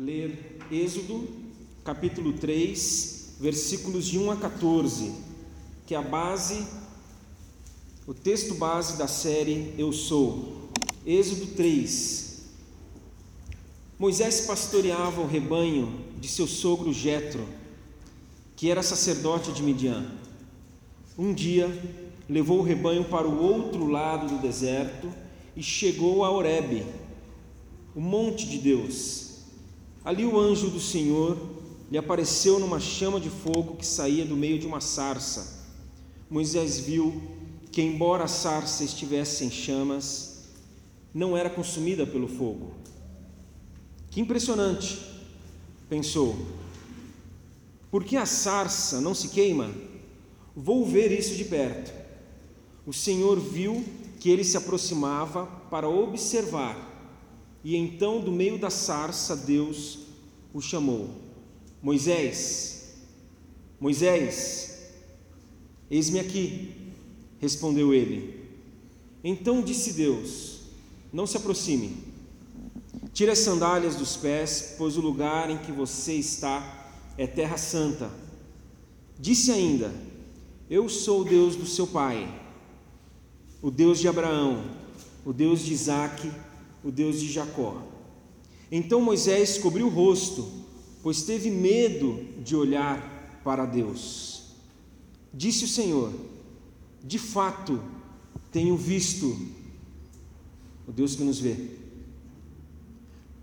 ler Êxodo, capítulo 3, versículos de 1 a 14, que é a base, o texto base da série Eu Sou. Êxodo 3. Moisés pastoreava o rebanho de seu sogro Jetro, que era sacerdote de Midian. Um dia levou o rebanho para o outro lado do deserto e chegou a Horebe, o monte de Deus. Ali o anjo do Senhor lhe apareceu numa chama de fogo que saía do meio de uma sarça. Moisés viu que, embora a sarça estivesse em chamas, não era consumida pelo fogo. Que impressionante, pensou. Por que a sarça não se queima? Vou ver isso de perto. O Senhor viu que ele se aproximava para observar e então, do meio da sarça, Deus o chamou: Moisés, Moisés, eis-me aqui, respondeu ele. Então disse Deus: Não se aproxime, tire as sandálias dos pés, pois o lugar em que você está é terra santa. Disse ainda: Eu sou o Deus do seu pai, o Deus de Abraão, o Deus de Isaque o Deus de Jacó. Então Moisés cobriu o rosto, pois teve medo de olhar para Deus. Disse o Senhor: De fato, tenho visto, o Deus que nos vê,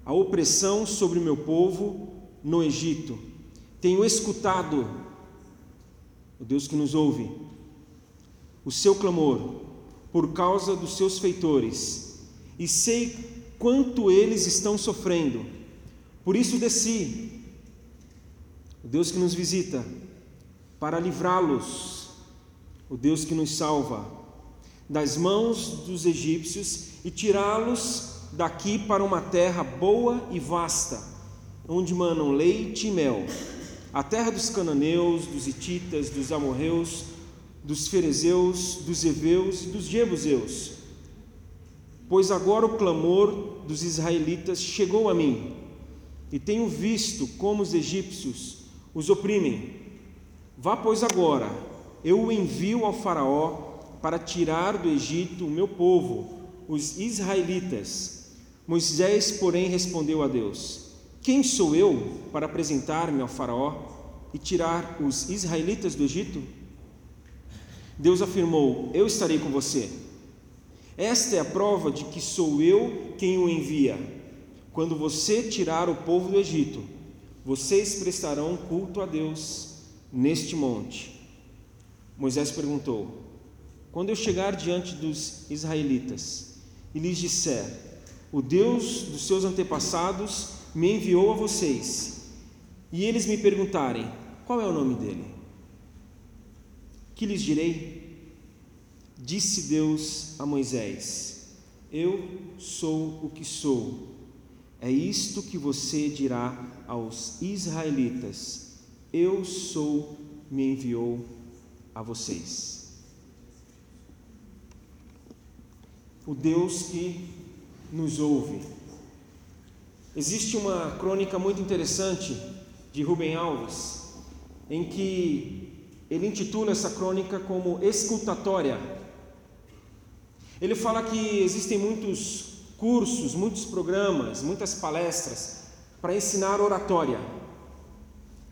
a opressão sobre o meu povo no Egito. Tenho escutado, o Deus que nos ouve, o seu clamor por causa dos seus feitores e sei quanto eles estão sofrendo. Por isso desci, o Deus que nos visita, para livrá-los, o Deus que nos salva, das mãos dos egípcios e tirá-los daqui para uma terra boa e vasta, onde manam leite e mel, a terra dos cananeus, dos hititas, dos amorreus, dos ferezeus, dos heveus e dos jebuseus Pois agora o clamor dos israelitas chegou a mim, e tenho visto como os egípcios os oprimem. Vá, pois, agora, eu o envio ao Faraó para tirar do Egito o meu povo, os israelitas. Moisés, porém, respondeu a Deus: Quem sou eu para apresentar-me ao Faraó e tirar os israelitas do Egito? Deus afirmou: Eu estarei com você esta é a prova de que sou eu quem o envia. Quando você tirar o povo do Egito, vocês prestarão culto a Deus neste monte. Moisés perguntou: Quando eu chegar diante dos israelitas e lhes disser: O Deus dos seus antepassados me enviou a vocês, e eles me perguntarem: Qual é o nome dele? Que lhes direi? Disse Deus a Moisés: Eu sou o que sou. É isto que você dirá aos israelitas: Eu sou, me enviou a vocês. O Deus que nos ouve. Existe uma crônica muito interessante de Rubem Alves, em que ele intitula essa crônica como Escutatória ele fala que existem muitos cursos, muitos programas, muitas palestras para ensinar oratória,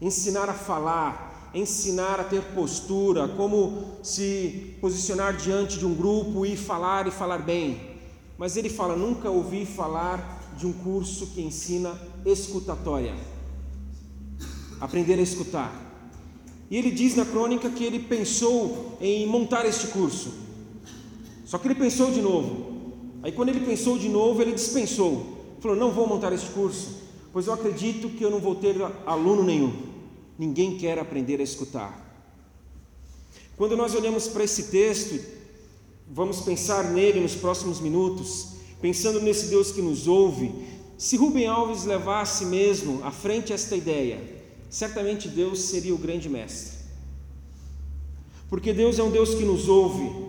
ensinar a falar, ensinar a ter postura, como se posicionar diante de um grupo e falar e falar bem. Mas ele fala: nunca ouvi falar de um curso que ensina escutatória, aprender a escutar. E ele diz na crônica que ele pensou em montar este curso. Só que ele pensou de novo. Aí, quando ele pensou de novo, ele dispensou. Falou: Não vou montar esse curso, pois eu acredito que eu não vou ter aluno nenhum. Ninguém quer aprender a escutar. Quando nós olhamos para esse texto, vamos pensar nele nos próximos minutos, pensando nesse Deus que nos ouve. Se Rubem Alves levasse mesmo à frente esta ideia, certamente Deus seria o grande mestre. Porque Deus é um Deus que nos ouve,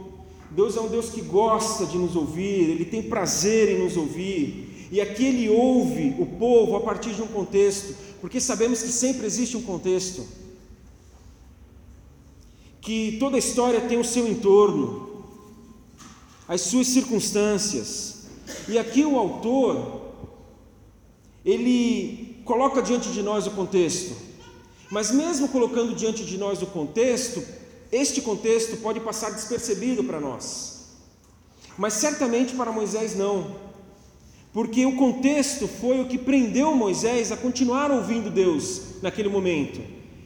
Deus é um Deus que gosta de nos ouvir, Ele tem prazer em nos ouvir. E aqui ele ouve o povo a partir de um contexto, porque sabemos que sempre existe um contexto. Que toda história tem o seu entorno, as suas circunstâncias. E aqui o autor, ele coloca diante de nós o contexto. Mas mesmo colocando diante de nós o contexto, este contexto pode passar despercebido para nós. Mas certamente para Moisés não porque o contexto foi o que prendeu Moisés a continuar ouvindo Deus naquele momento.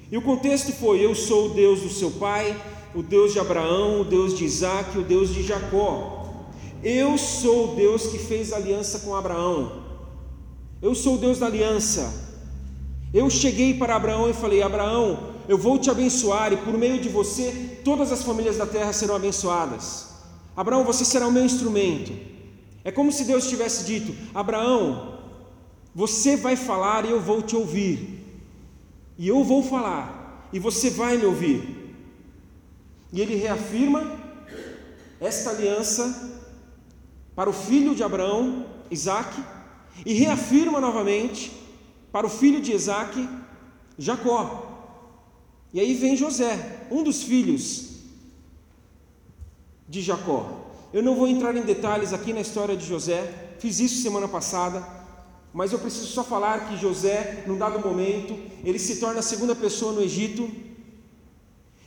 E o contexto foi: Eu sou o Deus do seu pai, o Deus de Abraão, o Deus de Isaac, o Deus de Jacó. Eu sou o Deus que fez aliança com Abraão. Eu sou o Deus da aliança. Eu cheguei para Abraão e falei: Abraão, eu vou te abençoar, e por meio de você todas as famílias da terra serão abençoadas. Abraão, você será o meu instrumento. É como se Deus tivesse dito: Abraão, você vai falar e eu vou te ouvir. E eu vou falar e você vai me ouvir. E ele reafirma esta aliança para o filho de Abraão, Isaac, e reafirma novamente para o filho de Isaac, Jacó. E aí vem José, um dos filhos de Jacó. Eu não vou entrar em detalhes aqui na história de José, fiz isso semana passada, mas eu preciso só falar que José, num dado momento, ele se torna a segunda pessoa no Egito,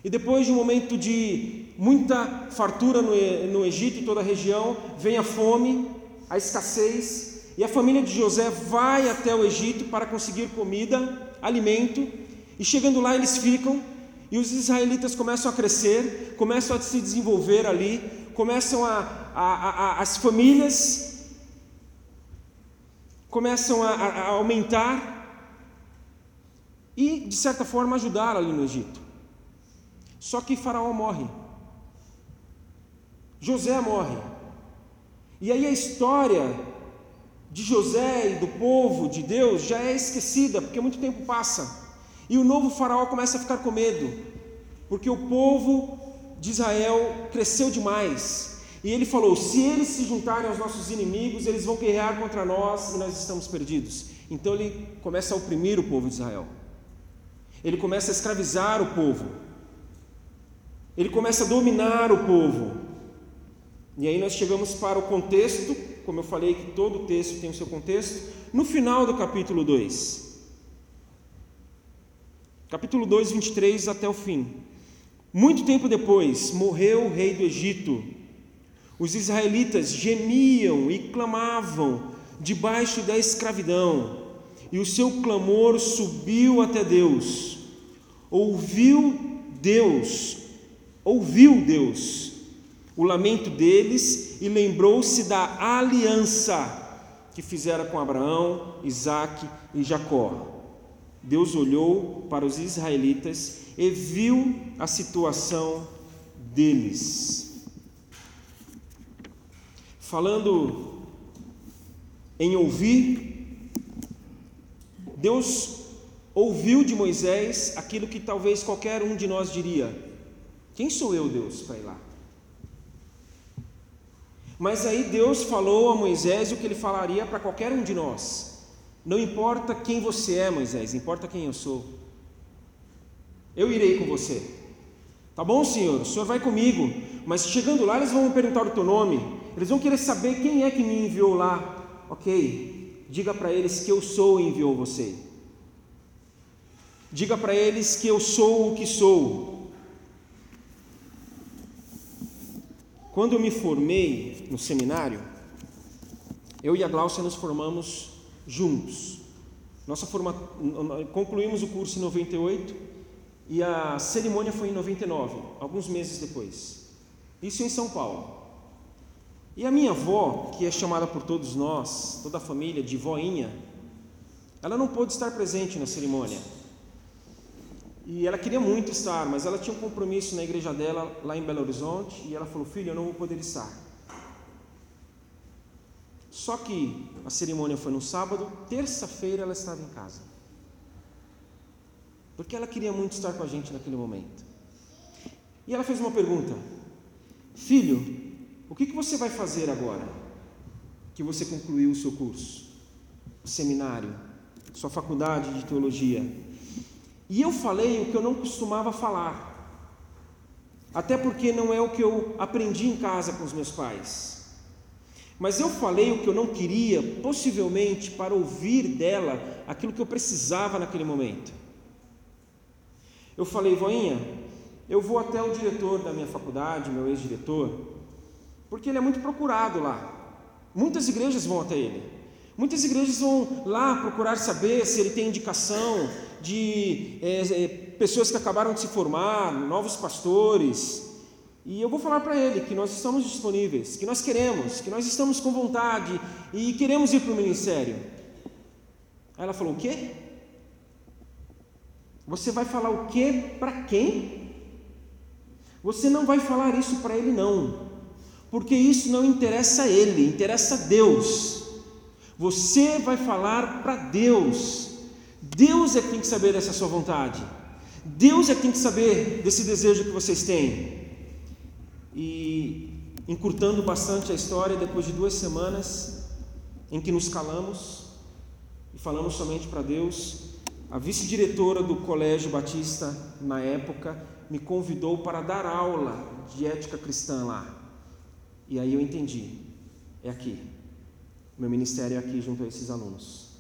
e depois de um momento de muita fartura no, no Egito e toda a região, vem a fome, a escassez, e a família de José vai até o Egito para conseguir comida, alimento, e chegando lá eles ficam, e os israelitas começam a crescer, começam a se desenvolver ali, começam a, a, a as famílias começam a, a aumentar e, de certa forma, ajudar ali no Egito. Só que Faraó morre. José morre. E aí a história de José e do povo de Deus já é esquecida, porque muito tempo passa. E o novo Faraó começa a ficar com medo, porque o povo de Israel cresceu demais. E ele falou: se eles se juntarem aos nossos inimigos, eles vão guerrear contra nós e nós estamos perdidos. Então ele começa a oprimir o povo de Israel. Ele começa a escravizar o povo. Ele começa a dominar o povo. E aí nós chegamos para o contexto, como eu falei que todo texto tem o seu contexto, no final do capítulo 2. Capítulo 2, 23 até o fim. Muito tempo depois, morreu o rei do Egito. Os israelitas gemiam e clamavam debaixo da escravidão, e o seu clamor subiu até Deus. Ouviu Deus, ouviu Deus o lamento deles e lembrou-se da aliança que fizera com Abraão, Isaque e Jacó. Deus olhou para os israelitas e viu a situação deles. Falando em ouvir, Deus ouviu de Moisés aquilo que talvez qualquer um de nós diria: Quem sou eu, Deus, para ir lá? Mas aí Deus falou a Moisés o que ele falaria para qualquer um de nós. Não importa quem você é, Moisés, importa quem eu sou. Eu irei com você. Tá bom, Senhor? O Senhor vai comigo. Mas chegando lá, eles vão me perguntar o teu nome. Eles vão querer saber quem é que me enviou lá. Ok. Diga para eles que eu sou e enviou você. Diga para eles que eu sou o que sou. Quando eu me formei no seminário, eu e a Glaucia nos formamos juntos. Nossa forma... Concluímos o curso em 98 e a cerimônia foi em 99, alguns meses depois. Isso em São Paulo. E a minha avó, que é chamada por todos nós, toda a família, de voinha, ela não pôde estar presente na cerimônia. E ela queria muito estar, mas ela tinha um compromisso na igreja dela, lá em Belo Horizonte, e ela falou: Filho, eu não vou poder estar. Só que a cerimônia foi no sábado, terça-feira ela estava em casa. Porque ela queria muito estar com a gente naquele momento. E ela fez uma pergunta: Filho, o que, que você vai fazer agora? que você concluiu o seu curso, o seminário, sua faculdade de teologia. E eu falei o que eu não costumava falar. Até porque não é o que eu aprendi em casa com os meus pais. Mas eu falei o que eu não queria, possivelmente para ouvir dela aquilo que eu precisava naquele momento. Eu falei, voinha, eu vou até o diretor da minha faculdade, meu ex-diretor, porque ele é muito procurado lá. Muitas igrejas vão até ele. Muitas igrejas vão lá procurar saber se ele tem indicação de é, pessoas que acabaram de se formar, novos pastores. E eu vou falar para ele que nós estamos disponíveis, que nós queremos, que nós estamos com vontade e queremos ir para o ministério. Aí ela falou: O quê? Você vai falar o quê para quem? Você não vai falar isso para ele, não, porque isso não interessa a ele, interessa a Deus. Você vai falar para Deus. Deus é que tem que saber dessa sua vontade. Deus é que tem que saber desse desejo que vocês têm. E encurtando bastante a história, depois de duas semanas em que nos calamos e falamos somente para Deus, a vice-diretora do Colégio Batista, na época, me convidou para dar aula de ética cristã lá. E aí eu entendi: é aqui. Meu ministério é aqui junto a esses alunos,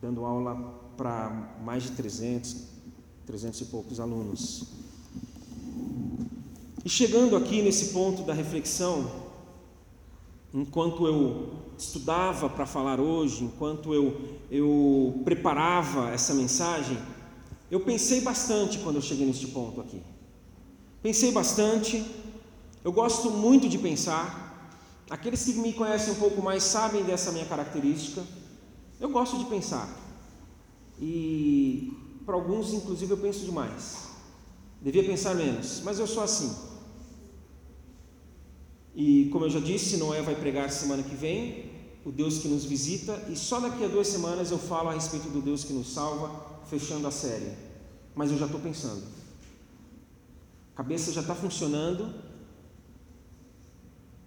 dando aula para mais de 300, 300 e poucos alunos. E chegando aqui nesse ponto da reflexão, enquanto eu estudava para falar hoje, enquanto eu, eu preparava essa mensagem, eu pensei bastante quando eu cheguei neste ponto aqui. Pensei bastante, eu gosto muito de pensar. Aqueles que me conhecem um pouco mais sabem dessa minha característica. Eu gosto de pensar. E para alguns, inclusive, eu penso demais. Devia pensar menos, mas eu sou assim. E como eu já disse, Noé vai pregar semana que vem, o Deus que nos visita, e só daqui a duas semanas eu falo a respeito do Deus que nos salva, fechando a série. Mas eu já estou pensando. A cabeça já está funcionando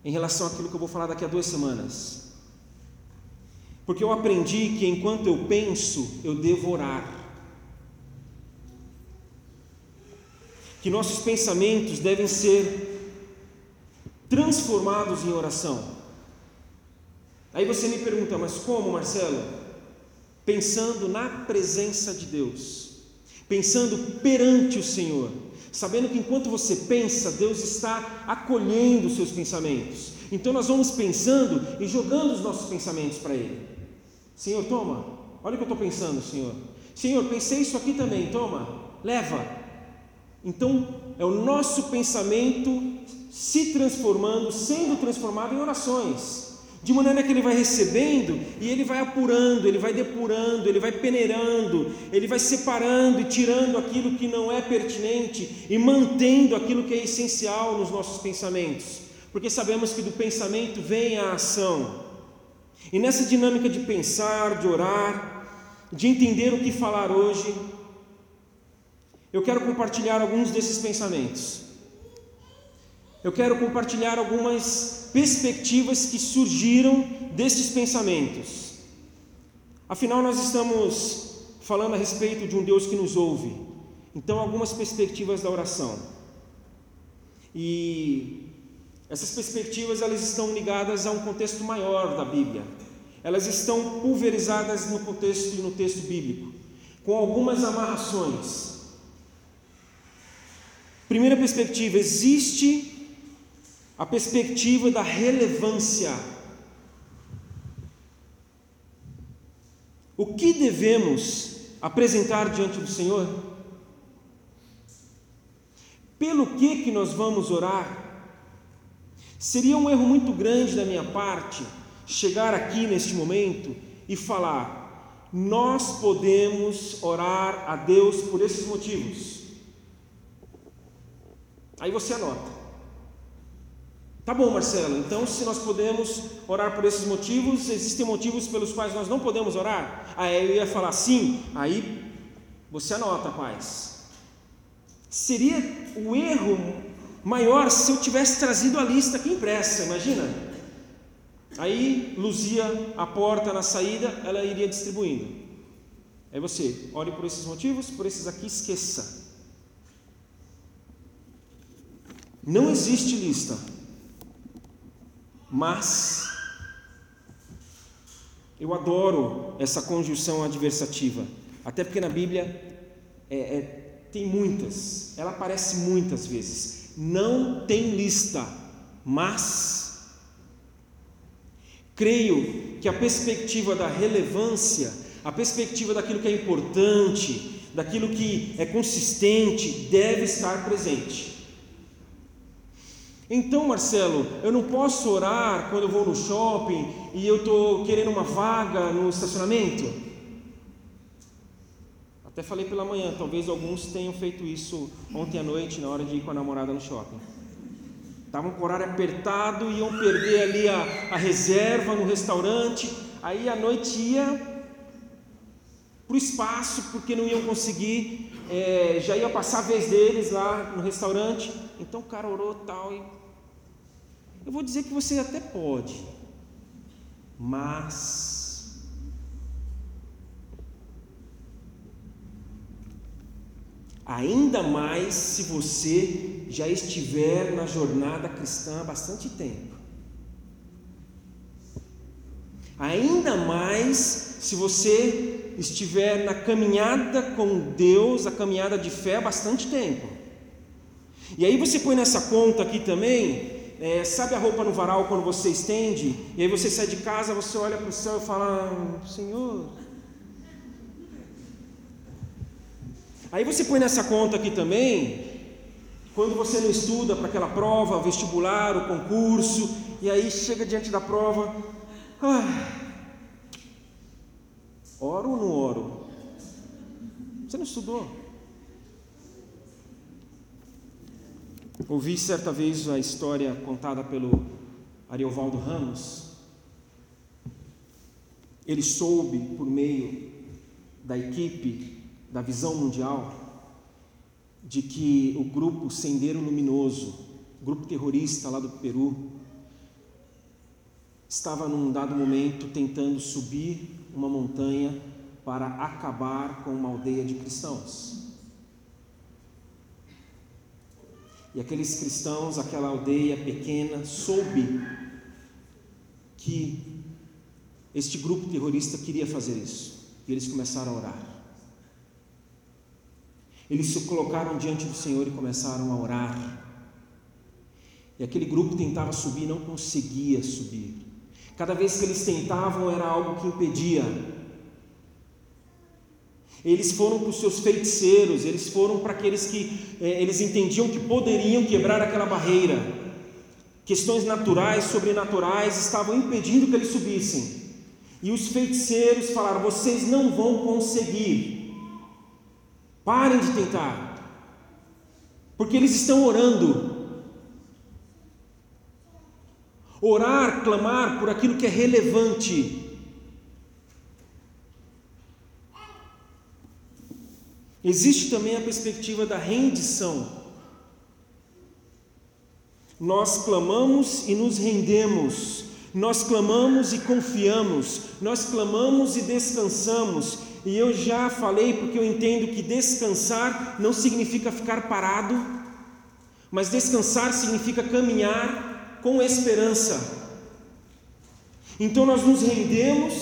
em relação àquilo que eu vou falar daqui a duas semanas. Porque eu aprendi que enquanto eu penso, eu devo orar. Que nossos pensamentos devem ser transformados em oração. Aí você me pergunta, mas como, Marcelo? Pensando na presença de Deus, pensando perante o Senhor, sabendo que enquanto você pensa, Deus está acolhendo os seus pensamentos. Então nós vamos pensando e jogando os nossos pensamentos para Ele. Senhor, toma, olha o que eu estou pensando, Senhor. Senhor, pensei isso aqui também, toma, leva. Então é o nosso pensamento se transformando, sendo transformado em orações, de maneira que ele vai recebendo e ele vai apurando, ele vai depurando, ele vai peneirando, ele vai separando e tirando aquilo que não é pertinente e mantendo aquilo que é essencial nos nossos pensamentos, porque sabemos que do pensamento vem a ação. E nessa dinâmica de pensar, de orar, de entender o que falar hoje, eu quero compartilhar alguns desses pensamentos eu quero compartilhar algumas perspectivas que surgiram destes pensamentos. Afinal, nós estamos falando a respeito de um Deus que nos ouve. Então, algumas perspectivas da oração. E essas perspectivas elas estão ligadas a um contexto maior da Bíblia. Elas estão pulverizadas no contexto e no texto bíblico, com algumas amarrações. Primeira perspectiva: existe a perspectiva da relevância. O que devemos apresentar diante do Senhor? Pelo que que nós vamos orar? Seria um erro muito grande da minha parte chegar aqui neste momento e falar: nós podemos orar a Deus por esses motivos. Aí você anota. Tá bom, Marcelo, então se nós podemos orar por esses motivos, existem motivos pelos quais nós não podemos orar? Aí eu ia falar sim, aí você anota, paz. Seria o erro maior se eu tivesse trazido a lista aqui impressa, imagina? Aí luzia a porta na saída, ela iria distribuindo. Aí você olhe por esses motivos, por esses aqui, esqueça. Não existe lista, mas eu adoro essa conjunção adversativa, até porque na Bíblia é, é, tem muitas, ela aparece muitas vezes. Não tem lista, mas creio que a perspectiva da relevância, a perspectiva daquilo que é importante, daquilo que é consistente, deve estar presente. Então, Marcelo, eu não posso orar quando eu vou no shopping e eu estou querendo uma vaga no estacionamento? Até falei pela manhã, talvez alguns tenham feito isso ontem à noite, na hora de ir com a namorada no shopping. Estavam com o horário apertado, iam perder ali a, a reserva no restaurante, aí à noite ia para o espaço, porque não iam conseguir, é, já ia passar a vez deles lá no restaurante. Então o cara orou tal e. Eu vou dizer que você até pode, mas. Ainda mais se você já estiver na jornada cristã há bastante tempo. Ainda mais se você estiver na caminhada com Deus, a caminhada de fé há bastante tempo. E aí você põe nessa conta aqui também, é, sabe a roupa no varal quando você estende? E aí você sai de casa, você olha para o céu e fala, Senhor. Aí você põe nessa conta aqui também, quando você não estuda para aquela prova, o vestibular, o concurso, e aí chega diante da prova, ah, oro ou não oro? Você não estudou. Ouvi certa vez a história contada pelo Ariovaldo Ramos. Ele soube, por meio da equipe da Visão Mundial, de que o grupo Sendeiro Luminoso, grupo terrorista lá do Peru, estava num dado momento tentando subir uma montanha para acabar com uma aldeia de cristãos. E aqueles cristãos, aquela aldeia pequena, soube que este grupo terrorista queria fazer isso. E eles começaram a orar. Eles se colocaram diante do Senhor e começaram a orar. E aquele grupo tentava subir, não conseguia subir. Cada vez que eles tentavam era algo que impedia. Eles foram para os seus feiticeiros, eles foram para aqueles que é, eles entendiam que poderiam quebrar aquela barreira. Questões naturais, sobrenaturais estavam impedindo que eles subissem. E os feiticeiros falaram: vocês não vão conseguir. Parem de tentar. Porque eles estão orando. Orar, clamar por aquilo que é relevante Existe também a perspectiva da rendição. Nós clamamos e nos rendemos, nós clamamos e confiamos, nós clamamos e descansamos. E eu já falei porque eu entendo que descansar não significa ficar parado, mas descansar significa caminhar com esperança. Então nós nos rendemos,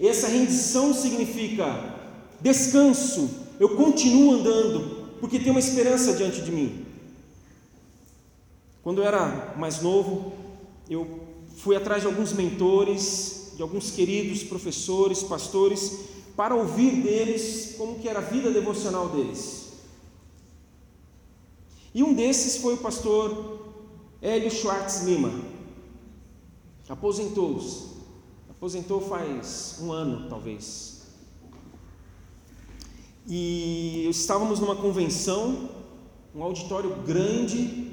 essa rendição significa descanso, eu continuo andando, porque tem uma esperança diante de mim. Quando eu era mais novo, eu fui atrás de alguns mentores, de alguns queridos professores, pastores, para ouvir deles como que era a vida devocional deles. E um desses foi o pastor Hélio Schwartz Lima. Aposentou-se. Aposentou faz um ano, talvez. E estávamos numa convenção, um auditório grande,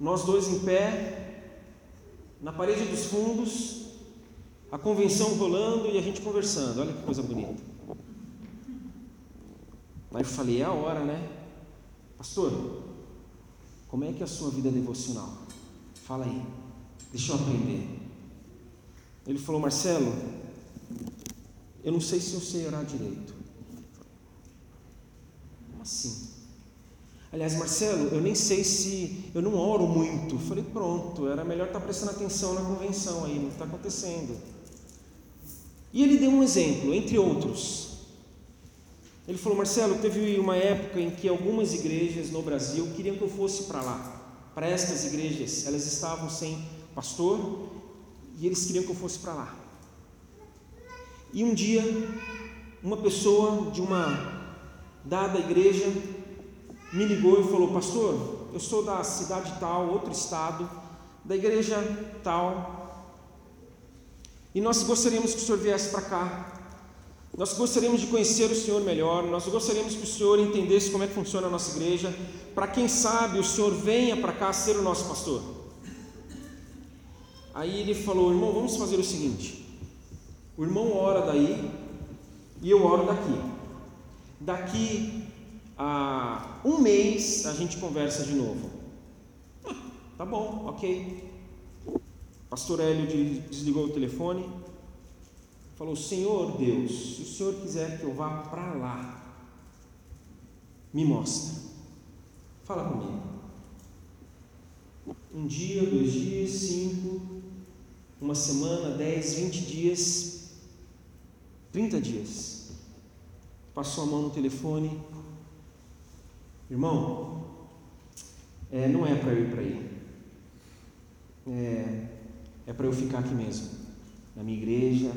nós dois em pé, na parede dos fundos, a convenção rolando e a gente conversando. Olha que coisa bonita. Aí eu falei: é a hora, né? Pastor, como é que é a sua vida devocional? Fala aí, deixa eu aprender. Ele falou: Marcelo, eu não sei se eu sei orar direito. Assim? Aliás, Marcelo, eu nem sei se eu não oro muito. falei, pronto, era melhor estar prestando atenção na convenção aí, não está acontecendo. E ele deu um exemplo, entre outros. Ele falou, Marcelo, teve uma época em que algumas igrejas no Brasil queriam que eu fosse para lá, para estas igrejas. Elas estavam sem pastor e eles queriam que eu fosse para lá. E um dia, uma pessoa de uma dada igreja me ligou e falou: Pastor, eu sou da cidade tal, outro estado, da igreja tal, e nós gostaríamos que o senhor viesse para cá. Nós gostaríamos de conhecer o Senhor melhor, nós gostaríamos que o Senhor entendesse como é que funciona a nossa igreja, para quem sabe o Senhor venha para cá ser o nosso pastor. Aí ele falou: irmão, vamos fazer o seguinte: o irmão ora daí e eu oro daqui. Daqui a um mês a gente conversa de novo. Ah, tá bom, ok. Pastor Hélio desligou o telefone, falou: Senhor Deus, se o Senhor quiser que eu vá para lá, me mostra, fala comigo. Um dia, dois dias, cinco, uma semana, dez, vinte dias, trinta dias. Passou a mão no telefone, Irmão, é, não é para eu ir para aí. É, é para eu ficar aqui mesmo, na minha igreja,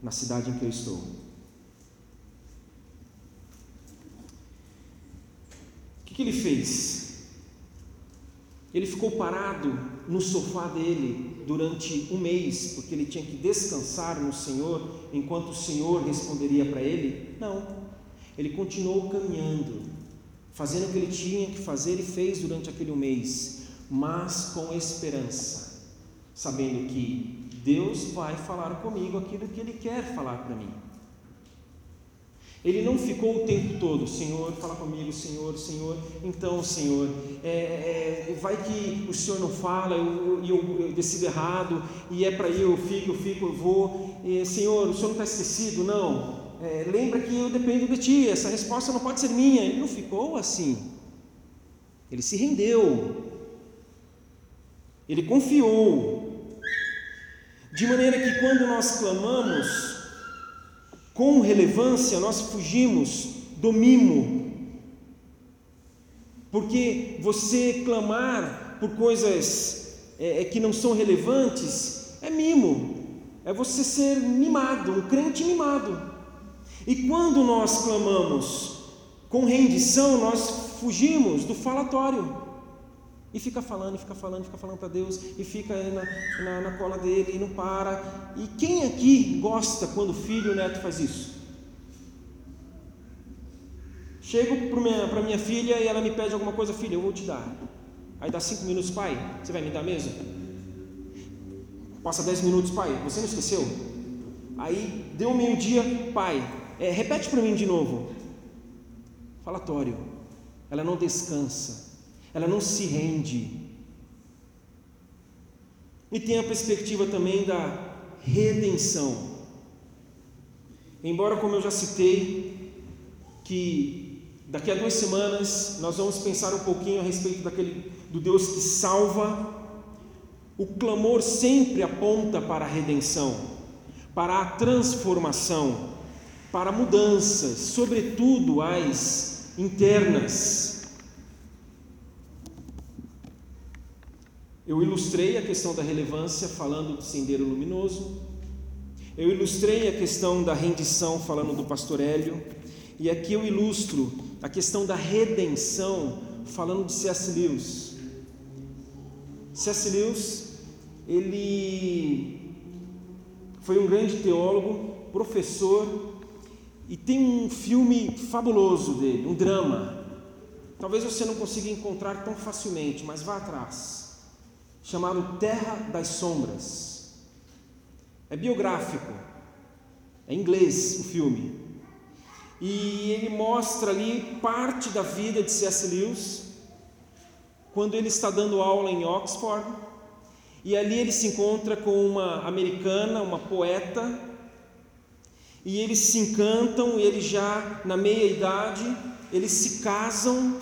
na cidade em que eu estou. O que, que ele fez? Ele ficou parado no sofá dele durante um mês, porque ele tinha que descansar no Senhor enquanto o Senhor responderia para ele? Não. Ele continuou caminhando fazendo o que ele tinha que fazer e fez durante aquele mês, mas com esperança, sabendo que Deus vai falar comigo aquilo que Ele quer falar para mim. Ele não ficou o tempo todo, Senhor, fala comigo, Senhor, Senhor. Então, Senhor, é, é, vai que o Senhor não fala e eu, eu, eu, decido errado, e é para ir, eu fico, eu fico, eu vou. E, Senhor, o Senhor não está esquecido? Não é, lembra que eu dependo de ti, essa resposta não pode ser minha. Ele não ficou assim. Ele se rendeu. Ele confiou. De maneira que quando nós clamamos com relevância, nós fugimos do mimo. Porque você clamar por coisas é, é que não são relevantes é mimo. É você ser mimado, um crente mimado. E quando nós clamamos com rendição, nós fugimos do falatório. E fica falando, e fica falando, fica falando para Deus, e fica na, na, na, cola dele e não para. E quem aqui gosta quando o filho o neto faz isso? Chego para minha, minha filha e ela me pede alguma coisa, filha, eu vou te dar. Aí dá cinco minutos, pai, você vai me dar mesmo? Passa dez minutos, pai, você não esqueceu? Aí deu meio-dia, pai, é, repete para mim de novo. Falatório. Ela não descansa. Ela não se rende. E tem a perspectiva também da redenção. Embora, como eu já citei, que daqui a duas semanas nós vamos pensar um pouquinho a respeito daquele do Deus que salva, o clamor sempre aponta para a redenção, para a transformação para mudanças, sobretudo as internas. Eu ilustrei a questão da relevância falando do sendeiro luminoso. Eu ilustrei a questão da rendição falando do pastor Hélio. E aqui eu ilustro a questão da redenção falando de C.S. Lewis. C.S. Lewis, ele foi um grande teólogo, professor e tem um filme fabuloso dele, um drama. Talvez você não consiga encontrar tão facilmente, mas vá atrás. Chamado Terra das Sombras. É biográfico. É inglês o filme. E ele mostra ali parte da vida de C.S. Lewis, quando ele está dando aula em Oxford, E ali ele se encontra com uma americana, uma poeta, e eles se encantam, e eles já na meia idade, eles se casam,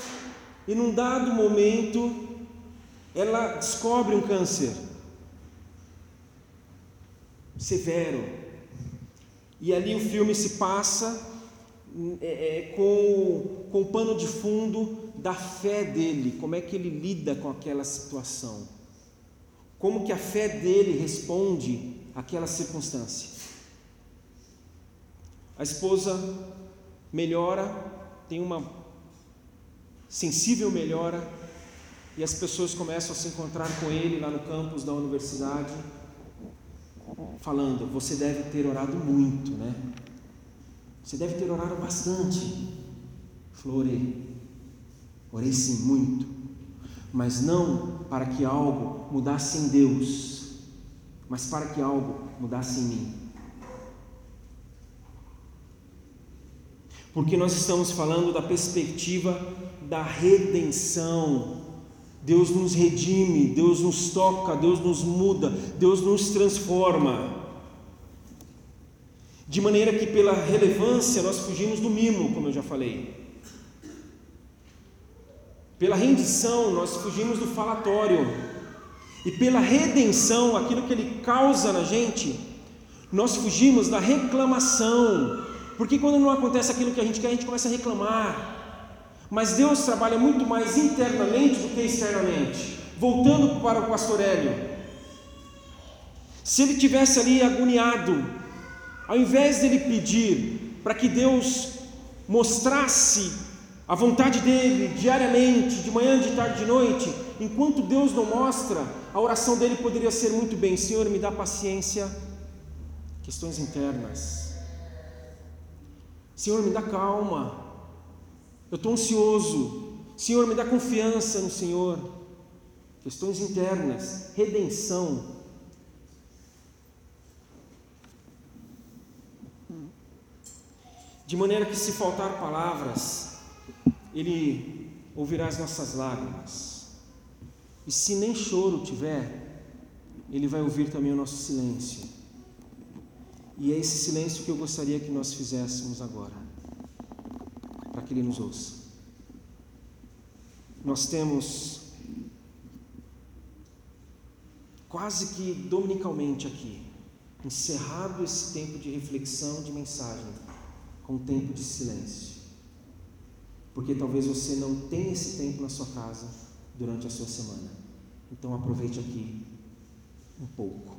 e num dado momento ela descobre um câncer severo. E ali o filme se passa é, é, com, com o pano de fundo da fé dele, como é que ele lida com aquela situação, como que a fé dele responde àquela circunstância. A esposa melhora, tem uma sensível melhora, e as pessoas começam a se encontrar com ele lá no campus da universidade, falando: Você deve ter orado muito, né? Você deve ter orado bastante. Florei. Orei sim, muito. Mas não para que algo mudasse em Deus, mas para que algo mudasse em mim. Porque nós estamos falando da perspectiva da redenção. Deus nos redime, Deus nos toca, Deus nos muda, Deus nos transforma. De maneira que, pela relevância, nós fugimos do mimo, como eu já falei. Pela rendição, nós fugimos do falatório. E pela redenção, aquilo que ele causa na gente, nós fugimos da reclamação. Porque quando não acontece aquilo que a gente quer, a gente começa a reclamar. Mas Deus trabalha muito mais internamente do que externamente. Voltando para o pastor Hélio. Se ele tivesse ali agoniado, ao invés dele pedir para que Deus mostrasse a vontade dele diariamente, de manhã, de tarde, de noite, enquanto Deus não mostra, a oração dele poderia ser muito bem: Senhor, me dá paciência, questões internas. Senhor, me dá calma, eu estou ansioso. Senhor, me dá confiança no Senhor. Questões internas, redenção, de maneira que se faltar palavras, Ele ouvirá as nossas lágrimas, e se nem choro tiver, Ele vai ouvir também o nosso silêncio, e é esse silêncio que eu gostaria que nós fizéssemos agora, para que Ele nos ouça. Nós temos quase que dominicalmente aqui, encerrado esse tempo de reflexão, de mensagem com um tempo de silêncio. Porque talvez você não tenha esse tempo na sua casa durante a sua semana. Então aproveite aqui um pouco.